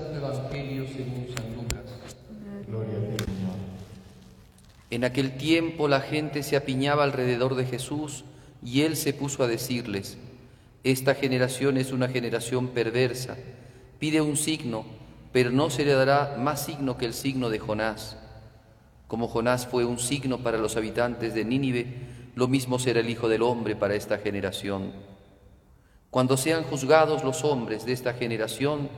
Santo Evangelio según San Lucas. Gloria a ti, Señor. En aquel tiempo la gente se apiñaba alrededor de Jesús y él se puso a decirles, Esta generación es una generación perversa, pide un signo, pero no se le dará más signo que el signo de Jonás. Como Jonás fue un signo para los habitantes de Nínive, lo mismo será el Hijo del Hombre para esta generación. Cuando sean juzgados los hombres de esta generación,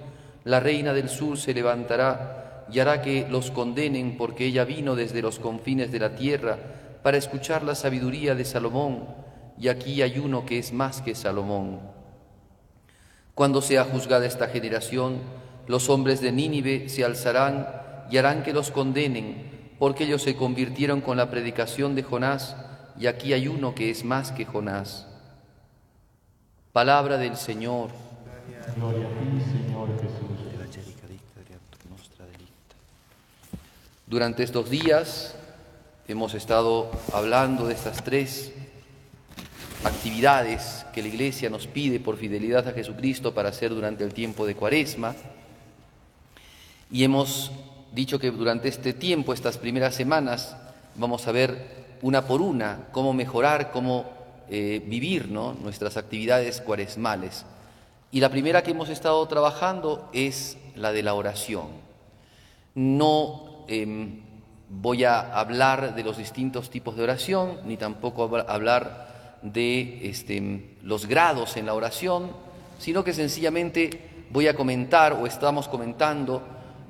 la reina del sur se levantará y hará que los condenen porque ella vino desde los confines de la tierra para escuchar la sabiduría de Salomón, y aquí hay uno que es más que Salomón. Cuando sea juzgada esta generación, los hombres de Nínive se alzarán y harán que los condenen, porque ellos se convirtieron con la predicación de Jonás, y aquí hay uno que es más que Jonás. Palabra del Señor. Gloria a Señor Jesús. Durante estos días hemos estado hablando de estas tres actividades que la Iglesia nos pide por fidelidad a Jesucristo para hacer durante el tiempo de Cuaresma. Y hemos dicho que durante este tiempo, estas primeras semanas, vamos a ver una por una cómo mejorar, cómo eh, vivir ¿no? nuestras actividades cuaresmales. Y la primera que hemos estado trabajando es la de la oración. No em, voy a hablar de los distintos tipos de oración, ni tampoco hablar de este, los grados en la oración, sino que sencillamente voy a comentar o estamos comentando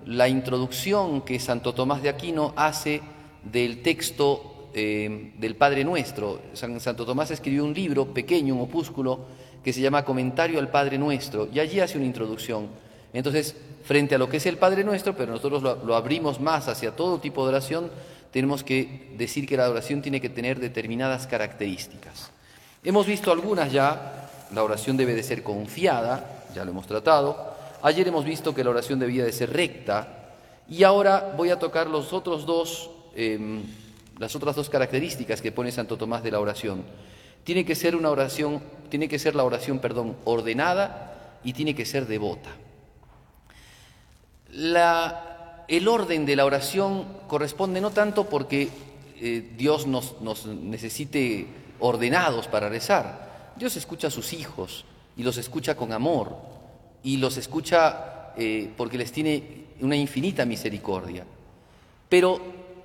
la introducción que Santo Tomás de Aquino hace del texto eh, del Padre Nuestro. Santo Tomás escribió un libro pequeño, un opúsculo, que se llama Comentario al Padre Nuestro, y allí hace una introducción. Entonces, frente a lo que es el Padre Nuestro, pero nosotros lo, abrimos más hacia todo tipo de oración, tenemos que decir que la oración tiene que tener determinadas características. Hemos visto algunas ya, la oración debe de ser confiada, ya lo hemos tratado. Ayer hemos visto que la oración debía de ser recta, y ahora voy a tocar los otros dos em, las otras dos características que pone Santo Tomás de la oración. Tiene que ser una oración, tiene que ser la oración, perdón, ordenada y tiene que ser devota. El orden de la oración corresponde no tanto porque eh, Dios nos, necesite ordenados para rezar. Dios escucha a sus hijos y los escucha con amor y los escucha eh, porque les tiene una infinita misericordia. Pero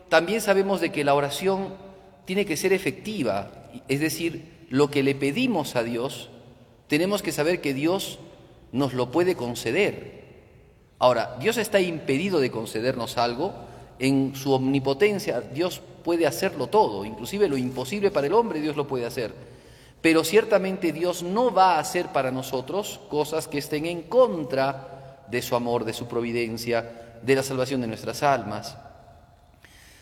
también sabemos de que la oración tiene que ser efectiva, es decir, lo que le pedimos a Dios, tenemos que saber que Dios nos lo puede conceder. Ahora, Dios está impedido de concedernos algo, en su omnipotencia Dios puede hacerlo todo, inclusive lo imposible para el hombre Dios lo puede hacer. Pero ciertamente Dios no va a hacer para nosotros cosas que estén en contra de su amor, de su providencia, de la salvación de nuestras almas.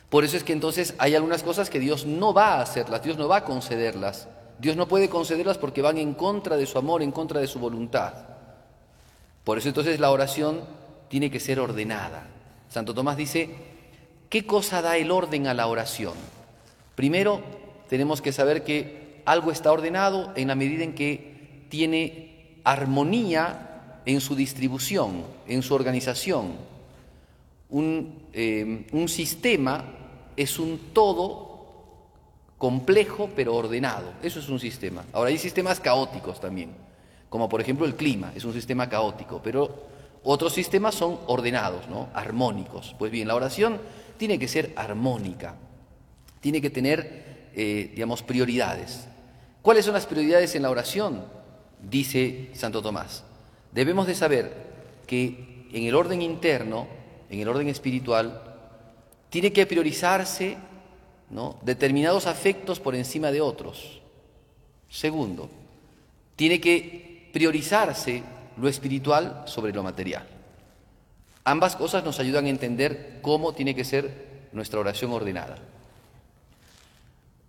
Por eso es que entonces hay algunas cosas que Dios no va a hacerlas, Dios no va a concederlas. Dios no puede concederlas porque van en contra de su amor, en contra de su voluntad. Por eso entonces la oración tiene que ser ordenada. Santo Tomás dice, ¿qué cosa da el orden a la oración? Primero, tenemos que saber que algo está ordenado en la medida en que tiene armonía en su distribución, en su organización. Un, un sistema es un todo complejo pero ordenado. Eso es un sistema. Ahora hay sistemas caóticos también, como por ejemplo el clima, es un sistema caótico, pero otros sistemas son ordenados, ¿no? armónicos. Pues bien, la oración tiene que ser armónica, tiene que tener, eh, digamos, prioridades. ¿Cuáles son las prioridades en la oración? Dice Santo Tomás. Debemos de saber que en el orden interno, en el orden espiritual, tiene que priorizarse ¿no? determinados afectos por encima de otros. Segundo, tiene que priorizarse lo espiritual sobre lo material. Ambas cosas nos ayudan a entender cómo tiene que ser nuestra oración ordenada.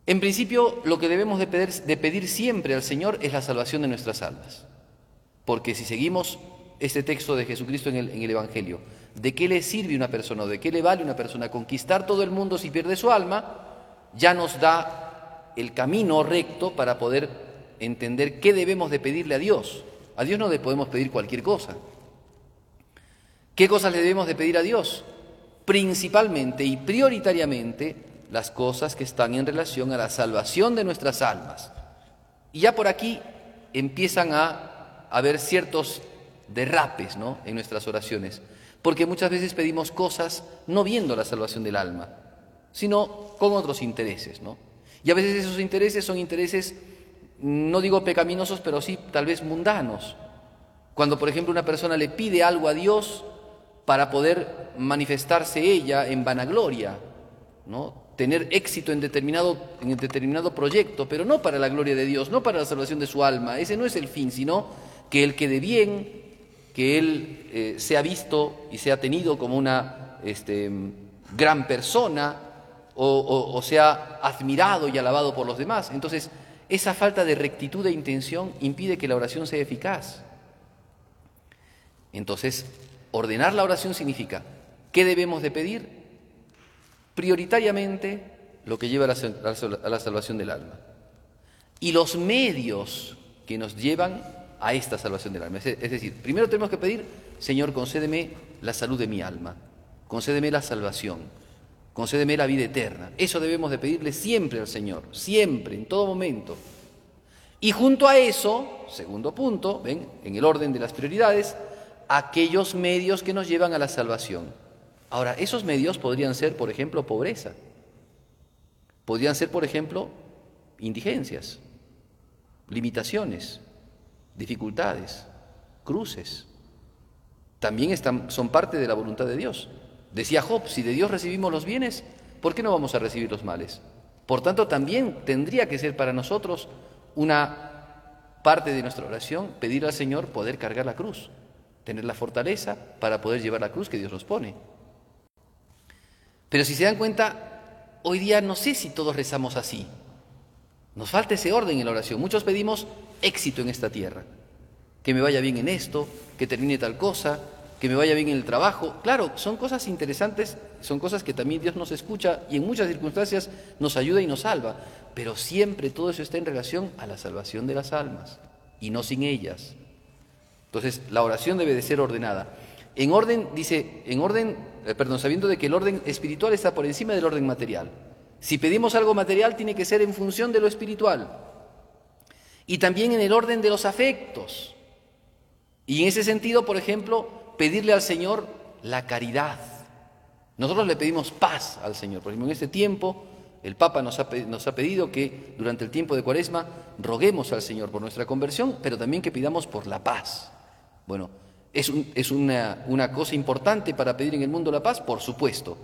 En principio, lo que debemos de pedir, siempre al Señor es la salvación de nuestras almas. Porque si seguimos este texto de Jesucristo en el, en el Evangelio, ¿De qué le sirve una persona o de qué le vale una persona conquistar todo el mundo si pierde su alma? Ya nos da el camino recto para poder entender qué debemos de pedirle a Dios. A Dios no le podemos pedir cualquier cosa. ¿Qué cosas le debemos de pedir a Dios? Principalmente y prioritariamente las cosas que están en relación a la salvación de nuestras almas. Y ya por aquí empiezan a haber ciertos derrapes ¿no? en nuestras oraciones, porque muchas veces pedimos cosas no viendo la salvación del alma, sino con otros intereses. ¿no? Y a veces esos intereses son intereses, no digo pecaminosos, pero sí tal vez mundanos. Cuando, por ejemplo, una persona le pide algo a Dios para poder manifestarse ella en vanagloria, ¿no? tener éxito en determinado, en determinado proyecto, pero no para la gloria de Dios, no para la salvación de su alma. Ese no es el fin, sino que él quede bien, que él eh, sea visto y sea tenido como una este, gran persona o, o sea admirado y alabado por los demás. Entonces, esa falta de rectitud de intención impide que la oración sea eficaz. Entonces, ordenar la oración significa, ¿qué debemos de pedir? prioritariamente lo que lleva a la, salvación del alma. Y los medios que nos llevan a esta salvación del alma. Es decir, primero tenemos que pedir, Señor, concédeme la salud de mi alma, concédeme la salvación, concédeme la vida eterna. Eso debemos de pedirle siempre al Señor, siempre, en todo momento. Y junto a eso, segundo punto, ven, en el orden de las prioridades, aquellos medios que nos llevan a la salvación. Ahora, esos medios podrían ser, por ejemplo, pobreza. Podrían ser, por ejemplo, indigencias, limitaciones, dificultades, cruces. También están, son parte de la voluntad de Dios. Decía Job, si de Dios recibimos los bienes, ¿por qué no vamos a recibir los males? Por tanto, también tendría que ser para nosotros una parte de nuestra oración pedir al Señor poder cargar la cruz, tener la fortaleza para poder llevar la cruz que Dios nos pone. Pero si se dan cuenta, hoy día no sé si todos rezamos así. Nos falta ese orden en la oración. Muchos pedimos éxito en esta tierra. Que me vaya bien en esto, que termine tal cosa, que me vaya bien en el trabajo. Claro, son cosas interesantes, son cosas que también Dios nos escucha y en muchas circunstancias nos ayuda y nos salva. Pero siempre todo eso está en relación a la salvación de las almas y no sin ellas. Entonces, la oración debe de ser ordenada. En orden, dice, en orden, eh, perdón, sabiendo de que el orden espiritual está por encima del orden material. Si pedimos algo material, tiene que ser en función de lo espiritual. Y también en el orden de los afectos. Y en ese sentido, por ejemplo, pedirle al Señor la caridad. Nosotros le pedimos paz al Señor. Por ejemplo, en este tiempo, el Papa nos ha, pedido que durante el tiempo de Cuaresma roguemos al Señor por nuestra conversión, pero también que pidamos por la paz. Bueno, ¿Es, una, cosa importante para pedir en el mundo la paz? Por supuesto,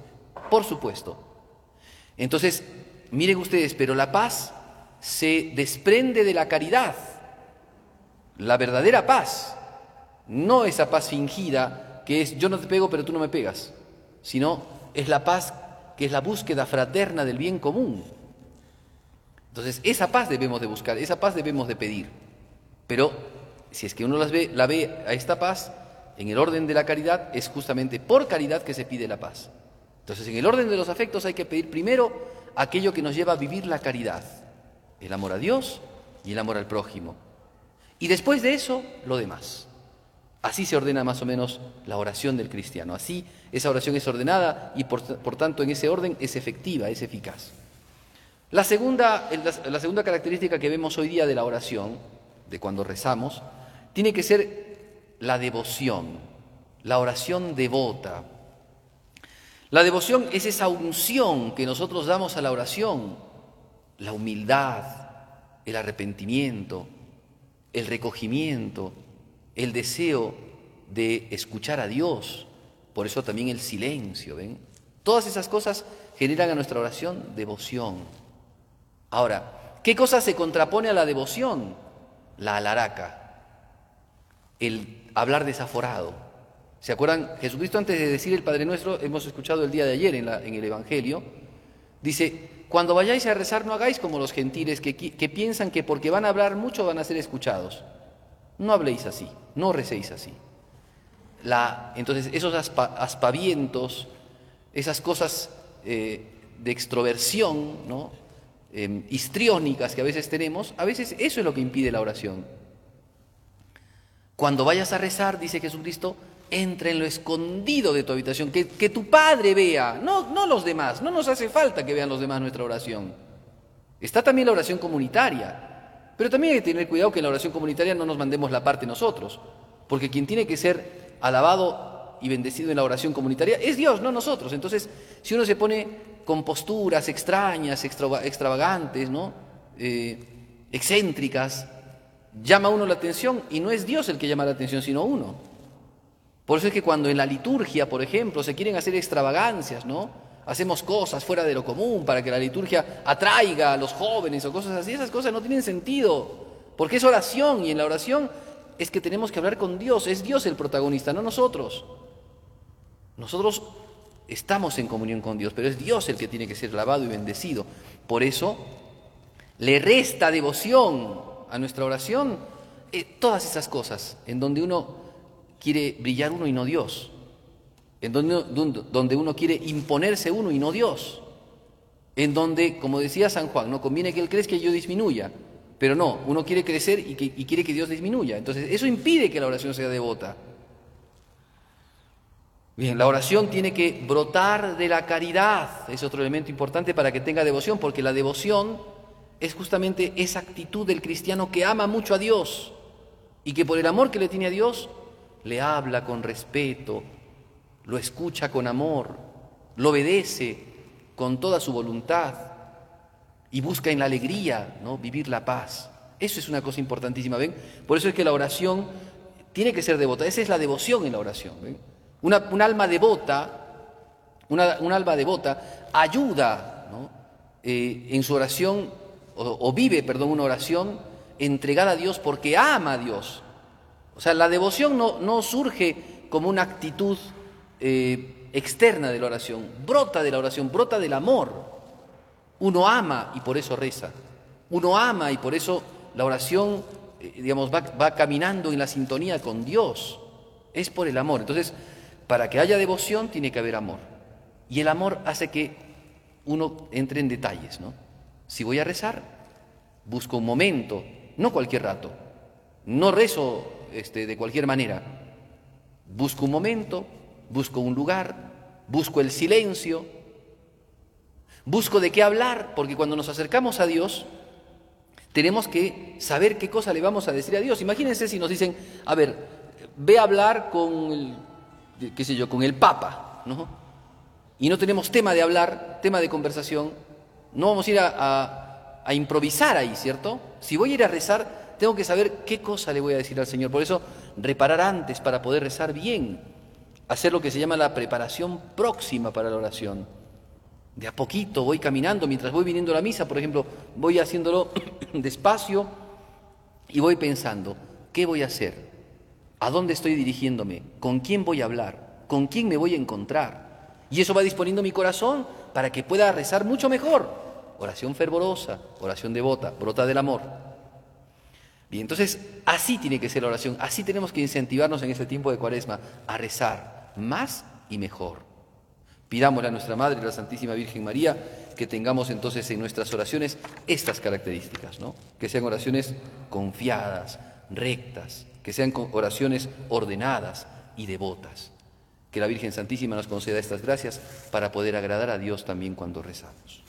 por supuesto. Entonces, miren ustedes, pero la paz se desprende de la caridad, la verdadera paz, no esa paz fingida que es yo no te pego pero tú no me pegas, sino es la paz que es la búsqueda fraterna del bien común. Entonces, esa paz debemos de buscar, esa paz debemos de pedir. Pero si es que uno las ve, la ve a esta paz, en el orden de la caridad es justamente por caridad que se pide la paz. Entonces, en el orden de los afectos hay que pedir primero aquello que nos lleva a vivir la caridad, el amor a Dios y el amor al prójimo. Y después de eso, lo demás. Así se ordena más o menos la oración del cristiano. Así esa oración es ordenada y por, tanto en ese orden es efectiva, es eficaz. La segunda, la segunda característica que vemos hoy día de la oración, de cuando rezamos, tiene que ser la devoción, la oración devota. La devoción es esa unción que nosotros damos a la oración, la humildad, el arrepentimiento, el recogimiento, el deseo de escuchar a Dios, por eso también el silencio, ¿ven? Todas esas cosas generan a nuestra oración devoción. Ahora, ¿qué cosa se contrapone a la devoción? La alaraca, el hablar desaforado. ¿Se acuerdan? Jesucristo antes de decir el Padre Nuestro, hemos escuchado el día de ayer en, el Evangelio, dice, cuando vayáis a rezar no hagáis como los gentiles que, piensan que porque van a hablar mucho van a ser escuchados. No habléis así, no recéis así. Entonces, esos aspavientos, esas cosas eh, de extroversión. Em, histriónicas que a veces tenemos, a veces eso es lo que impide la oración. Cuando vayas a rezar, dice Jesucristo, entra en lo escondido de tu habitación, que, que tu Padre vea, no, no los demás, no nos hace falta que vean los demás nuestra oración. Está también la oración comunitaria, pero también hay que tener cuidado que en la oración comunitaria no nos mandemos la parte nosotros, porque quien tiene que ser alabado y bendecido en la oración comunitaria es Dios, no nosotros. Entonces, si uno se pone con posturas extrañas, extravagantes, ¿no? Eh, excéntricas, llama uno la atención y no es Dios el que llama la atención, sino uno. Por eso es que cuando en la liturgia, por ejemplo, se quieren hacer extravagancias, ¿no? Hacemos cosas fuera de lo común para que la liturgia atraiga a los jóvenes o cosas así, esas cosas no tienen sentido, porque es oración y en la oración es que tenemos que hablar con Dios, es Dios el protagonista, no nosotros. Nosotros estamos en comunión con Dios, pero es Dios el que tiene que ser lavado y bendecido. Por eso le resta devoción a nuestra oración eh, todas esas cosas en donde uno quiere brillar uno y no Dios, en donde, donde uno quiere imponerse uno y no Dios, en donde, como decía San Juan, no conviene que Él crezca y yo disminuya, pero no, uno quiere crecer y, y quiere que Dios disminuya. Entonces, eso impide que la oración sea devota. Bien, la oración tiene que brotar de la caridad, es otro elemento importante para que tenga devoción, porque la devoción es justamente esa actitud del cristiano que ama mucho a Dios y que por el amor que le tiene a Dios le habla con respeto, lo escucha con amor, lo obedece con toda su voluntad y busca en la alegría ¿no? vivir la paz. Eso es una cosa importantísima, ¿ven? Por eso es que la oración tiene que ser devota, esa es la devoción en la oración. ¿ven? Un alma devota, una, un alma devota ayuda ¿no? Eh, en su oración, o, o vive, perdón, una oración entregada a Dios porque ama a Dios o sea, la devoción no, surge como una actitud eh, externa de la oración, brota de la oración, brota del amor. Uno ama y por eso reza. Uno ama y por eso la oración, eh, digamos, va, va caminando en la sintonía con Dios. Es por el amor. Entonces, para que haya devoción tiene que haber amor. Y el amor hace que uno entre en detalles, ¿no? Si voy a rezar, busco un momento, no cualquier rato. No rezo este, de cualquier manera. Busco un momento, busco un lugar, busco el silencio, busco de qué hablar, porque cuando nos acercamos a Dios, tenemos que saber qué cosa le vamos a decir a Dios. Imagínense si nos dicen, a ver, ve a hablar con el, qué sé yo, con el Papa, ¿no? Y no tenemos tema de hablar, tema de conversación, no vamos a ir a, a improvisar ahí, ¿cierto? Si voy a ir a rezar, tengo que saber qué cosa le voy a decir al Señor. Por eso, reparar antes para poder rezar bien. Hacer lo que se llama la preparación próxima para la oración. De a poquito voy caminando, mientras voy viniendo a la misa, por ejemplo, voy haciéndolo despacio y voy pensando, ¿qué voy a hacer? ¿A dónde estoy dirigiéndome? ¿Con quién voy a hablar? ¿Con quién me voy a encontrar? Y eso va disponiendo mi corazón para que pueda rezar mucho mejor. Oración fervorosa, oración devota, brota del amor. Y entonces así tiene que ser la oración, así tenemos que incentivarnos en este tiempo de cuaresma a rezar más y mejor. Pidámosle a nuestra Madre, la Santísima Virgen María, que tengamos entonces en nuestras oraciones estas características, ¿no? que sean oraciones confiadas, rectas, que sean oraciones ordenadas y devotas. Que la Virgen Santísima nos conceda estas gracias para poder agradar a Dios también cuando rezamos.